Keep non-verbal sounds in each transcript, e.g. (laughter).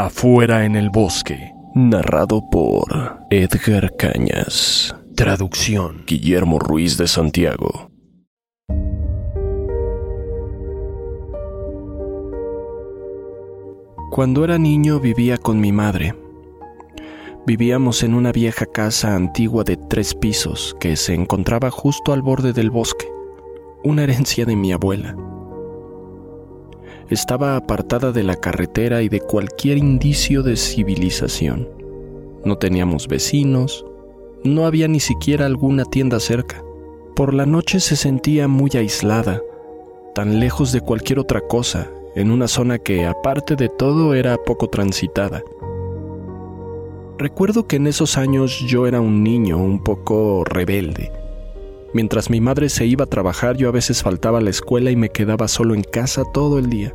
Afuera en el bosque, narrado por Edgar Cañas. Traducción Guillermo Ruiz de Santiago. Cuando era niño vivía con mi madre. Vivíamos en una vieja casa antigua de tres pisos que se encontraba justo al borde del bosque, una herencia de mi abuela. Estaba apartada de la carretera y de cualquier indicio de civilización. No teníamos vecinos, no había ni siquiera alguna tienda cerca. Por la noche se sentía muy aislada, tan lejos de cualquier otra cosa, en una zona que, aparte de todo, era poco transitada. Recuerdo que en esos años yo era un niño un poco rebelde. Mientras mi madre se iba a trabajar, yo a veces faltaba a la escuela y me quedaba solo en casa todo el día.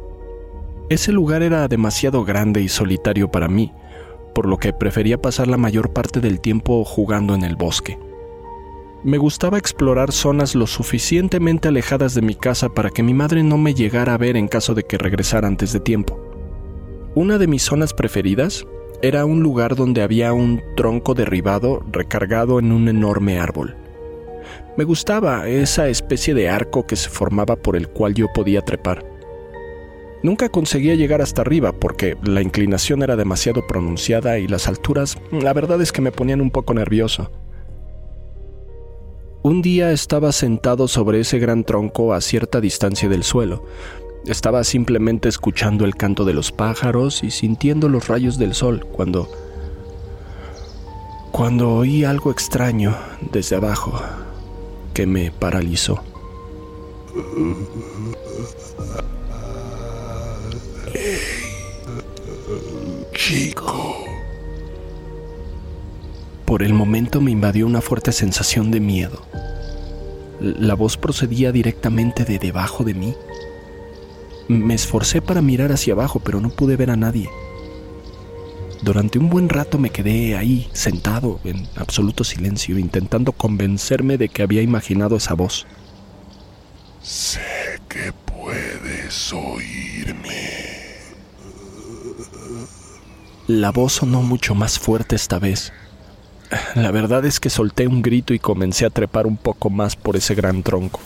Ese lugar era demasiado grande y solitario para mí, por lo que prefería pasar la mayor parte del tiempo jugando en el bosque. Me gustaba explorar zonas lo suficientemente alejadas de mi casa para que mi madre no me llegara a ver en caso de que regresara antes de tiempo. Una de mis zonas preferidas era un lugar donde había un tronco derribado recargado en un enorme árbol. Me gustaba esa especie de arco que se formaba por el cual yo podía trepar. Nunca conseguía llegar hasta arriba porque la inclinación era demasiado pronunciada y las alturas, la verdad es que me ponían un poco nervioso. Un día estaba sentado sobre ese gran tronco a cierta distancia del suelo. Estaba simplemente escuchando el canto de los pájaros y sintiendo los rayos del sol cuando... cuando oí algo extraño desde abajo que me paralizó. Chico. Por el momento me invadió una fuerte sensación de miedo. La voz procedía directamente de debajo de mí. Me esforcé para mirar hacia abajo, pero no pude ver a nadie. Durante un buen rato me quedé ahí, sentado, en absoluto silencio, intentando convencerme de que había imaginado esa voz. Sé que puedes oírme. La voz sonó mucho más fuerte esta vez. La verdad es que solté un grito y comencé a trepar un poco más por ese gran tronco.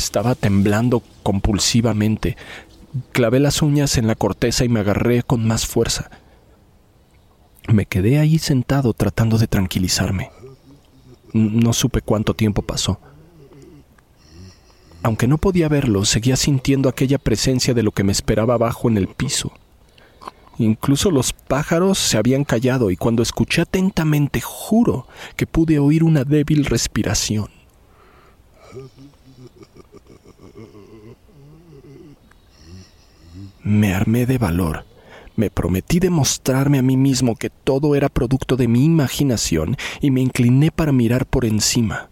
Estaba temblando compulsivamente. Clavé las uñas en la corteza y me agarré con más fuerza. Me quedé ahí sentado tratando de tranquilizarme. No supe cuánto tiempo pasó. Aunque no podía verlo, seguía sintiendo aquella presencia de lo que me esperaba abajo en el piso. Incluso los pájaros se habían callado y cuando escuché atentamente juro que pude oír una débil respiración. Me armé de valor. Me prometí demostrarme a mí mismo que todo era producto de mi imaginación y me incliné para mirar por encima.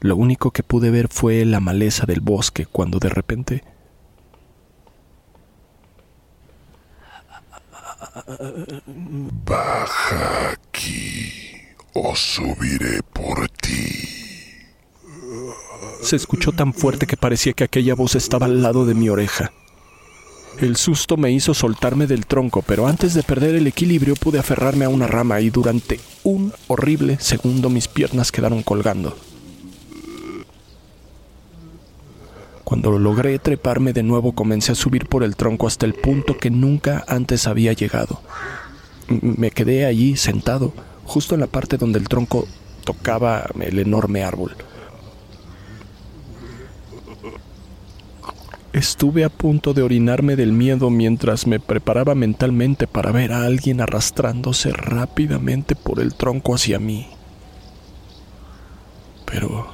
Lo único que pude ver fue la maleza del bosque cuando de repente... Baja aquí o subiré por ti. Se escuchó tan fuerte que parecía que aquella voz estaba al lado de mi oreja. El susto me hizo soltarme del tronco, pero antes de perder el equilibrio pude aferrarme a una rama y durante un horrible segundo mis piernas quedaron colgando. Cuando logré treparme de nuevo comencé a subir por el tronco hasta el punto que nunca antes había llegado. Me quedé allí sentado, justo en la parte donde el tronco tocaba el enorme árbol. Estuve a punto de orinarme del miedo mientras me preparaba mentalmente para ver a alguien arrastrándose rápidamente por el tronco hacia mí. Pero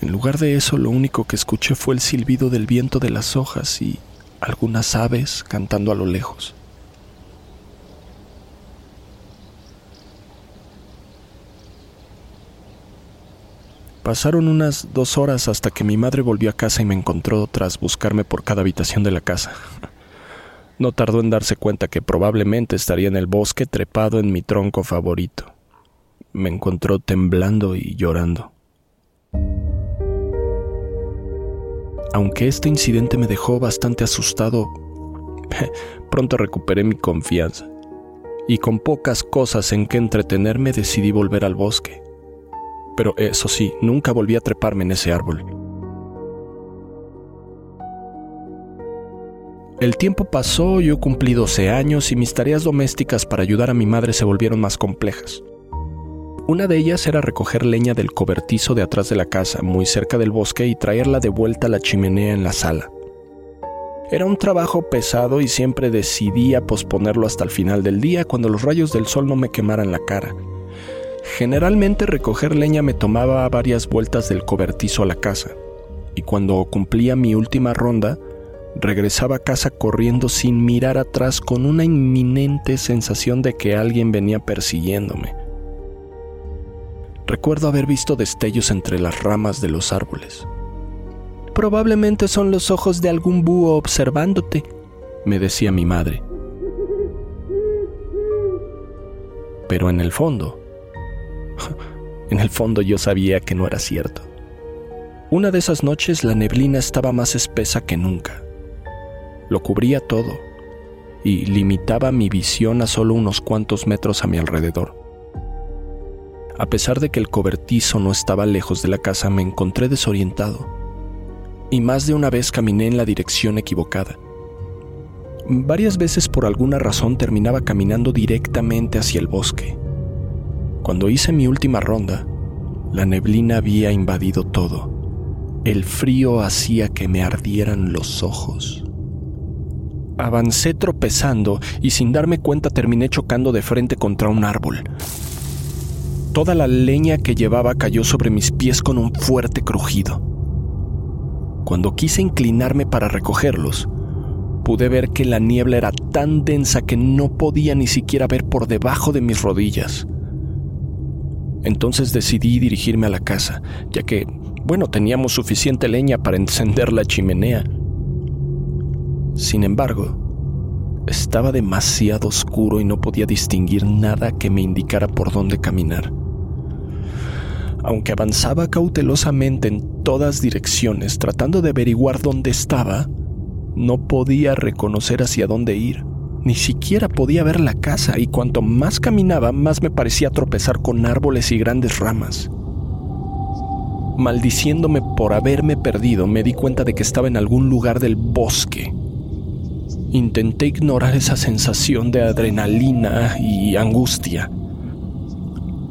en lugar de eso, lo único que escuché fue el silbido del viento de las hojas y algunas aves cantando a lo lejos. Pasaron unas dos horas hasta que mi madre volvió a casa y me encontró tras buscarme por cada habitación de la casa. (laughs) No tardó en darse cuenta que probablemente estaría en el bosque trepado en mi tronco favorito. Me encontró temblando y llorando. Aunque este incidente me dejó bastante asustado, (laughs) pronto recuperé mi confianza y con pocas cosas en que entretenerme decidí volver al bosque pero eso sí, nunca volví a treparme en ese árbol. El tiempo pasó, yo cumplí 12 años y mis tareas domésticas para ayudar a mi madre se volvieron más complejas. Una de ellas era recoger leña del cobertizo de atrás de la casa, muy cerca del bosque, y traerla de vuelta a la chimenea en la sala. Era un trabajo pesado y siempre decidía posponerlo hasta el final del día cuando los rayos del sol no me quemaran la cara Generalmente recoger leña me tomaba varias vueltas del cobertizo a la casa, y cuando cumplía mi última ronda, regresaba a casa corriendo sin mirar atrás con una inminente sensación de que alguien venía persiguiéndome. Recuerdo haber visto destellos entre las ramas de los árboles. Probablemente son los ojos de algún búho observándote, me decía mi madre. Pero en el fondo, (laughs) en el fondo yo sabía que no era cierto. Una de esas noches la neblina estaba más espesa que nunca. Lo cubría todo y limitaba mi visión a solo unos cuantos metros a mi alrededor. A pesar de que el cobertizo no estaba lejos de la casa, me encontré desorientado y más de una vez caminé en la dirección equivocada. Varias veces por alguna razón terminaba caminando directamente hacia el bosque cuando hice mi última ronda, la neblina había invadido todo. El frío hacía que me ardieran los ojos. Avancé tropezando y sin darme cuenta terminé chocando de frente contra un árbol. Toda la leña que llevaba cayó sobre mis pies con un fuerte crujido. Cuando quise inclinarme para recogerlos, pude ver que la niebla era tan densa que no podía ni siquiera ver por debajo de mis rodillas. Entonces decidí dirigirme a la casa, ya que, bueno, teníamos suficiente leña para encender la chimenea. Sin embargo, estaba demasiado oscuro y no podía distinguir nada que me indicara por dónde caminar. Aunque avanzaba cautelosamente en todas direcciones tratando de averiguar dónde estaba, no podía reconocer hacia dónde ir. Ni siquiera podía ver la casa y cuanto más caminaba más me parecía tropezar con árboles y grandes ramas. Maldiciéndome por haberme perdido, me di cuenta de que estaba en algún lugar del bosque. Intenté ignorar esa sensación de adrenalina y angustia.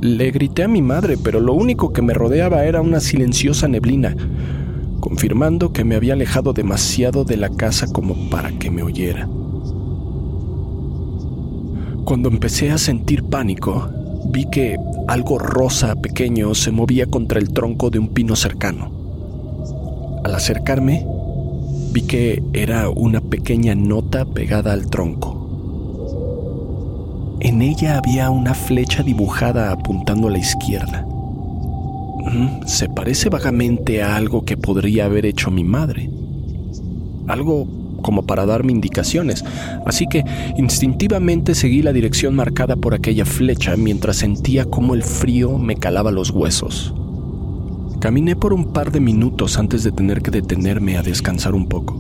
Le grité a mi madre, pero lo único que me rodeaba era una silenciosa neblina, confirmando que me había alejado demasiado de la casa como para que me oyera. Cuando empecé a sentir pánico, vi que algo rosa pequeño se movía contra el tronco de un pino cercano. Al acercarme, vi que era una pequeña nota pegada al tronco. En ella había una flecha dibujada apuntando a la izquierda. Mm, se parece vagamente a algo que podría haber hecho mi madre. Algo como para darme indicaciones, así que instintivamente seguí la dirección marcada por aquella flecha mientras sentía cómo el frío me calaba los huesos. Caminé por un par de minutos antes de tener que detenerme a descansar un poco.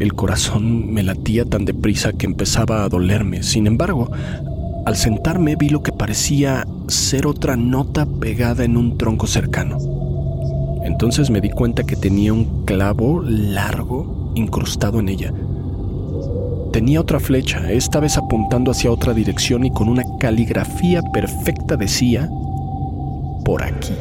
El corazón me latía tan deprisa que empezaba a dolerme. Sin embargo, al sentarme vi lo que parecía ser otra nota pegada en un tronco cercano. Entonces me di cuenta que tenía un clavo largo incrustado en ella. Tenía otra flecha, esta vez apuntando hacia otra dirección y con una caligrafía perfecta decía, por aquí.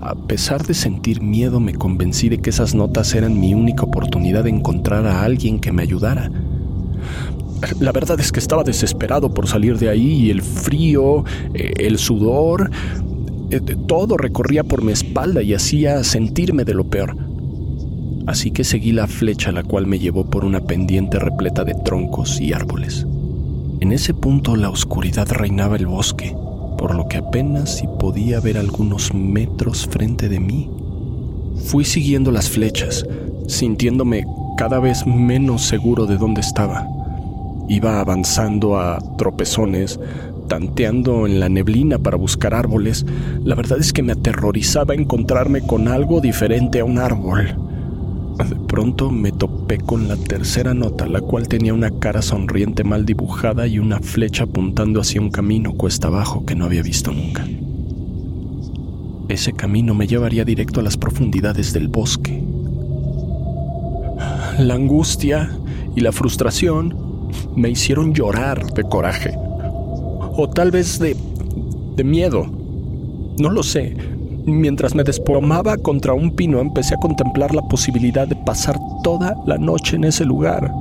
A pesar de sentir miedo, me convencí de que esas notas eran mi única oportunidad de encontrar a alguien que me ayudara. La verdad es que estaba desesperado por salir de ahí y el frío, eh, el sudor, eh, todo recorría por mi espalda y hacía sentirme de lo peor. Así que seguí la flecha la cual me llevó por una pendiente repleta de troncos y árboles. En ese punto la oscuridad reinaba el bosque, por lo que apenas si podía ver algunos metros frente de mí. Fui siguiendo las flechas, sintiéndome cada vez menos seguro de dónde estaba. Iba avanzando a tropezones, tanteando en la neblina para buscar árboles. La verdad es que me aterrorizaba encontrarme con algo diferente a un árbol. Pronto me topé con la tercera nota, la cual tenía una cara sonriente mal dibujada y una flecha apuntando hacia un camino cuesta abajo que no había visto nunca. Ese camino me llevaría directo a las profundidades del bosque. La angustia y la frustración me hicieron llorar de coraje. O tal vez de, de miedo. No lo sé. Mientras me desplomaba contra un pino, empecé a contemplar la posibilidad de pasar toda la noche en ese lugar.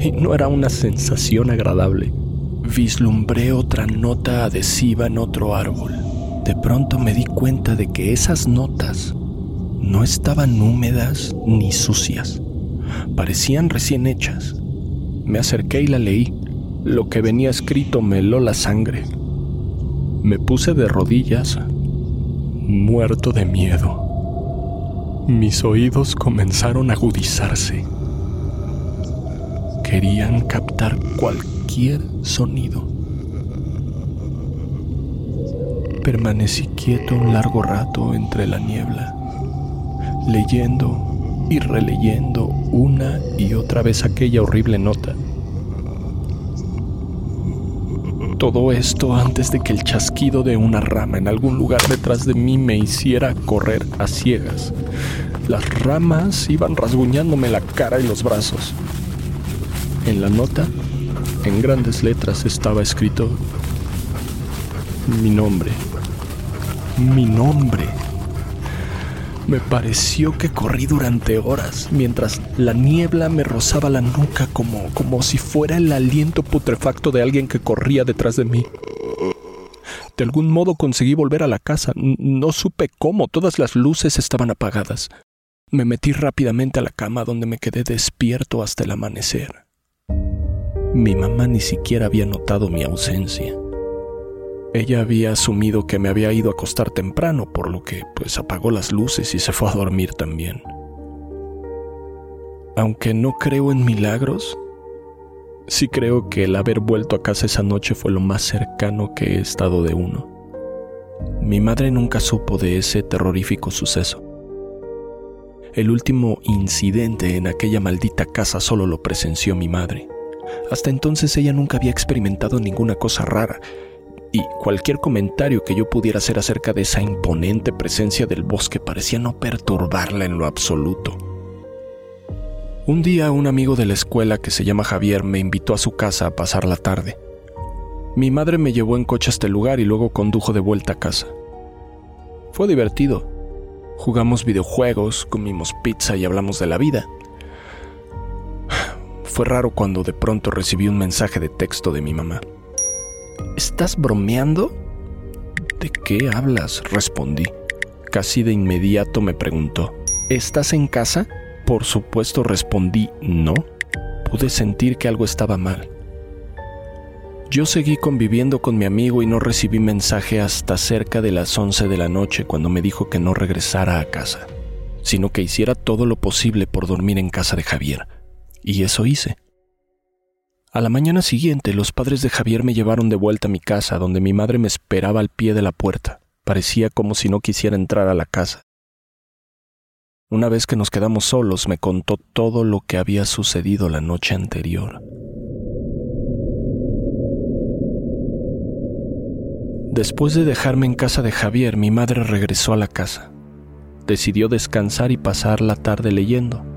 Y no era una sensación agradable. Vislumbré otra nota adhesiva en otro árbol. De pronto me di cuenta de que esas notas no estaban húmedas ni sucias. Parecían recién hechas. Me acerqué y la leí. Lo que venía escrito me heló la sangre. Me puse de rodillas, muerto de miedo. Mis oídos comenzaron a agudizarse. Querían captar cualquier sonido. Permanecí quieto un largo rato entre la niebla, leyendo y releyendo una y otra vez aquella horrible nota. Todo esto antes de que el chasquido de una rama en algún lugar detrás de mí me hiciera correr a ciegas. Las ramas iban rasguñándome la cara y los brazos. En la nota, en grandes letras, estaba escrito mi nombre. Mi nombre. Me pareció que corrí durante horas, mientras la niebla me rozaba la nuca como, como si fuera el aliento putrefacto de alguien que corría detrás de mí. De algún modo conseguí volver a la casa. No supe cómo, todas las luces estaban apagadas. Me metí rápidamente a la cama donde me quedé despierto hasta el amanecer. Mi mamá ni siquiera había notado mi ausencia. Ella había asumido que me había ido a acostar temprano, por lo que pues apagó las luces y se fue a dormir también. Aunque no creo en milagros, sí creo que el haber vuelto a casa esa noche fue lo más cercano que he estado de uno. Mi madre nunca supo de ese terrorífico suceso. El último incidente en aquella maldita casa solo lo presenció mi madre. Hasta entonces ella nunca había experimentado ninguna cosa rara y cualquier comentario que yo pudiera hacer acerca de esa imponente presencia del bosque parecía no perturbarla en lo absoluto. Un día un amigo de la escuela que se llama Javier me invitó a su casa a pasar la tarde. Mi madre me llevó en coche a este lugar y luego condujo de vuelta a casa. Fue divertido. Jugamos videojuegos, comimos pizza y hablamos de la vida. (sighs) Fue raro cuando de pronto recibí un mensaje de texto de mi mamá. ¿Estás bromeando? ¿De qué hablas? respondí. Casi de inmediato me preguntó, ¿estás en casa? Por supuesto respondí, no. Pude sentir que algo estaba mal. Yo seguí conviviendo con mi amigo y no recibí mensaje hasta cerca de las 11 de la noche cuando me dijo que no regresara a casa, sino que hiciera todo lo posible por dormir en casa de Javier. Y eso hice. A la mañana siguiente, los padres de Javier me llevaron de vuelta a mi casa, donde mi madre me esperaba al pie de la puerta. Parecía como si no quisiera entrar a la casa. Una vez que nos quedamos solos, me contó todo lo que había sucedido la noche anterior. Después de dejarme en casa de Javier, mi madre regresó a la casa. Decidió descansar y pasar la tarde leyendo.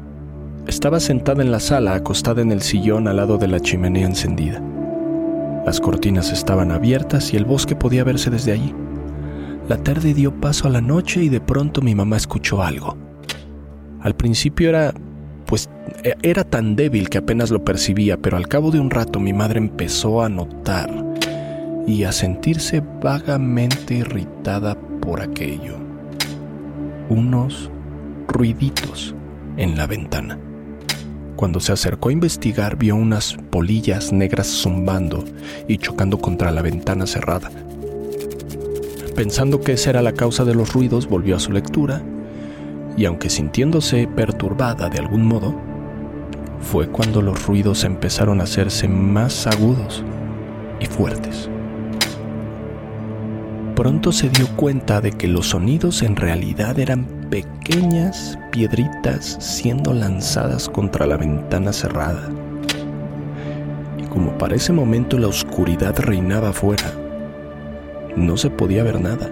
Estaba sentada en la sala, acostada en el sillón al lado de la chimenea encendida. Las cortinas estaban abiertas y el bosque podía verse desde allí. La tarde dio paso a la noche y de pronto mi mamá escuchó algo. Al principio era pues e, era tan débil que apenas lo percibía, pero al cabo de un rato mi madre empezó a notar y a sentirse vagamente irritada por aquello. Unos ruiditos en la ventana. Cuando se acercó a investigar vio unas polillas negras zumbando y chocando contra la ventana cerrada. Pensando que esa era la causa de los ruidos, volvió a su lectura y aunque sintiéndose perturbada de algún modo, fue cuando los ruidos empezaron a hacerse más agudos y fuertes. Pronto se dio cuenta de que los sonidos en realidad eran pequeñas piedritas siendo lanzadas contra la ventana cerrada. Y como para ese momento la oscuridad reinaba afuera, no se podía ver nada.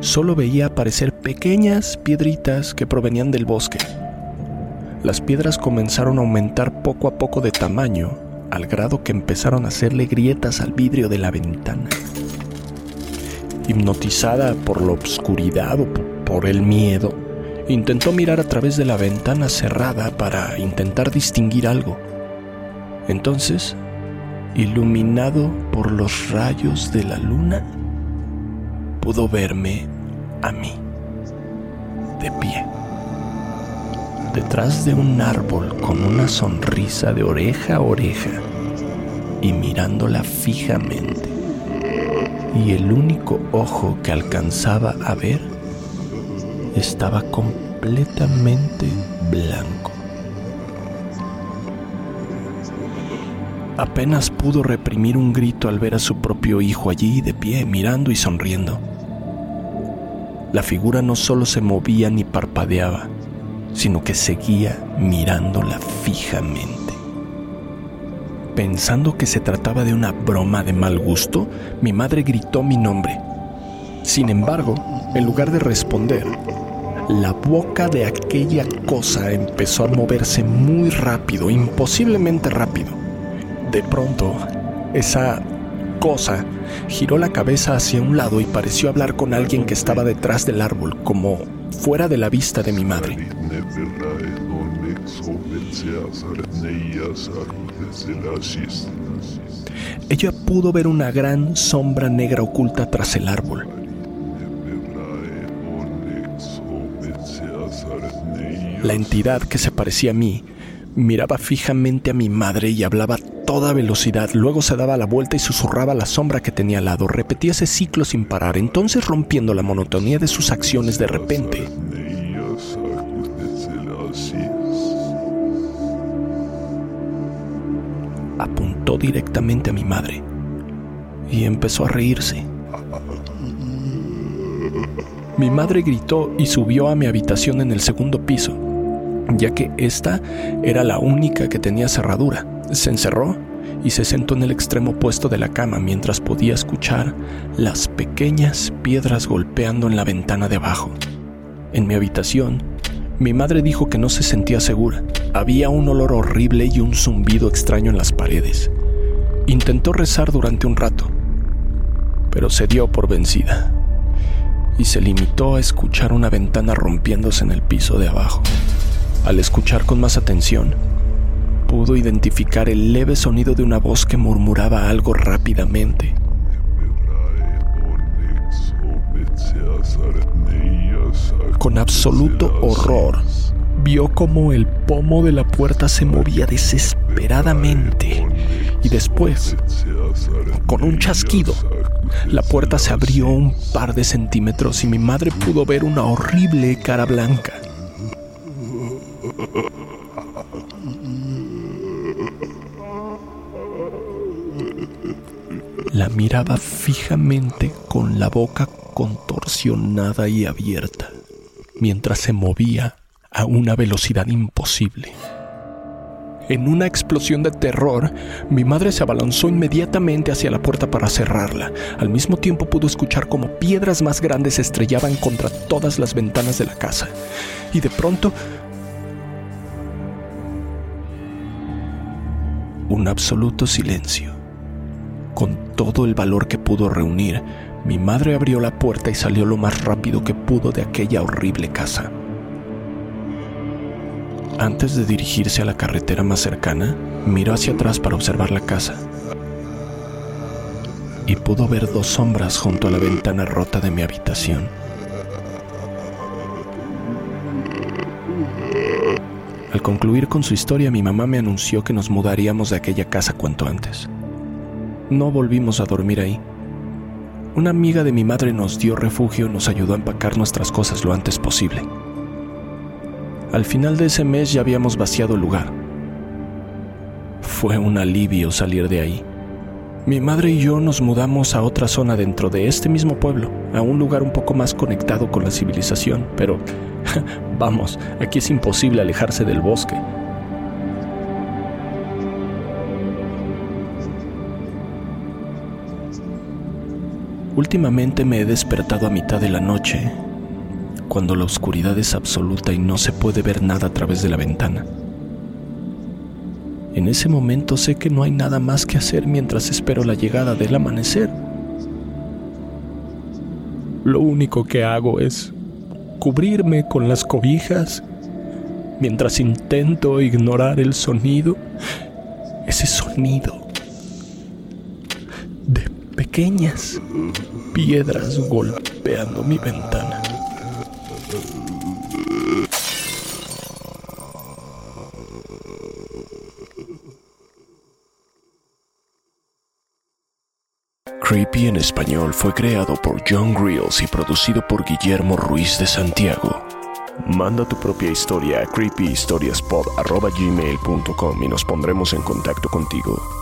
Solo veía aparecer pequeñas piedritas que provenían del bosque. Las piedras comenzaron a aumentar poco a poco de tamaño, al grado que empezaron a hacerle grietas al vidrio de la ventana. Hipnotizada por la oscuridad o por el miedo, intentó mirar a través de la ventana cerrada para intentar distinguir algo. Entonces, iluminado por los rayos de la luna, pudo verme a mí, de pie, detrás de un árbol con una sonrisa de oreja a oreja y mirándola fijamente. Y el único ojo que alcanzaba a ver estaba completamente blanco. Apenas pudo reprimir un grito al ver a su propio hijo allí de pie, mirando y sonriendo. La figura no solo se movía ni parpadeaba, sino que seguía mirándola fijamente. Pensando que se trataba de una broma de mal gusto, mi madre gritó mi nombre. Sin embargo, en lugar de responder, la boca de aquella cosa empezó a moverse muy rápido, imposiblemente rápido. De pronto, esa cosa giró la cabeza hacia un lado y pareció hablar con alguien que estaba detrás del árbol, como fuera de la vista de mi madre. Ella pudo ver una gran sombra negra oculta tras el árbol. La entidad que se parecía a mí miraba fijamente a mi madre y hablaba toda velocidad, luego se daba la vuelta y susurraba la sombra que tenía al lado. Repetía ese ciclo sin parar, entonces rompiendo la monotonía de sus acciones de repente. Apuntó directamente a mi madre y empezó a reírse. Mi madre gritó y subió a mi habitación en el segundo piso, ya que esta era la única que tenía cerradura. Se encerró y se sentó en el extremo opuesto de la cama mientras podía escuchar las pequeñas piedras golpeando en la ventana de abajo. En mi habitación, mi madre dijo que no se sentía segura. Había un olor horrible y un zumbido extraño en las paredes. Intentó rezar durante un rato, pero se dio por vencida y se limitó a escuchar una ventana rompiéndose en el piso de abajo. Al escuchar con más atención, pudo identificar el leve sonido de una voz que murmuraba algo rápidamente. Con absoluto horror, vio como el pomo de la puerta se movía desesperadamente y después, con un chasquido, la puerta se abrió un par de centímetros y mi madre pudo ver una horrible cara blanca. La miraba fijamente con la boca contorsionada y abierta, mientras se movía a una velocidad imposible. En una explosión de terror, mi madre se abalanzó inmediatamente hacia la puerta para cerrarla. Al mismo tiempo pudo escuchar como piedras más grandes estrellaban contra todas las ventanas de la casa. Y de pronto, un absoluto silencio. Con todo el valor que pudo reunir, mi madre abrió la puerta y salió lo más rápido que pudo de aquella horrible casa. Antes de dirigirse a la carretera más cercana, miró hacia atrás para observar la casa y pudo ver dos sombras junto a la ventana rota de mi habitación. Al concluir con su historia, mi mamá me anunció que nos mudaríamos de aquella casa cuanto antes. No volvimos a dormir ahí. Una amiga de mi madre nos dio refugio y nos ayudó a empacar nuestras cosas lo antes posible. Al final de ese mes ya habíamos vaciado el lugar. Fue un alivio salir de ahí. Mi madre y yo nos mudamos a otra zona dentro de este mismo pueblo, a un lugar un poco más conectado con la civilización, pero (laughs) Vamos, aquí es imposible alejarse del bosque. Últimamente me he despertado a mitad de la noche, cuando la oscuridad es absoluta y no se puede ver nada a través de la ventana. En ese momento sé que no hay nada más que hacer mientras espero la llegada del amanecer. Lo único que hago es cubrirme con las cobijas mientras intento ignorar el sonido, ese sonido pequeñas piedras golpeando mi ventana. Creepy en español fue creado por John Grills y producido por Guillermo Ruiz de Santiago. Manda tu propia historia a creepyhistoriaspod.gmail.com y nos pondremos en contacto contigo.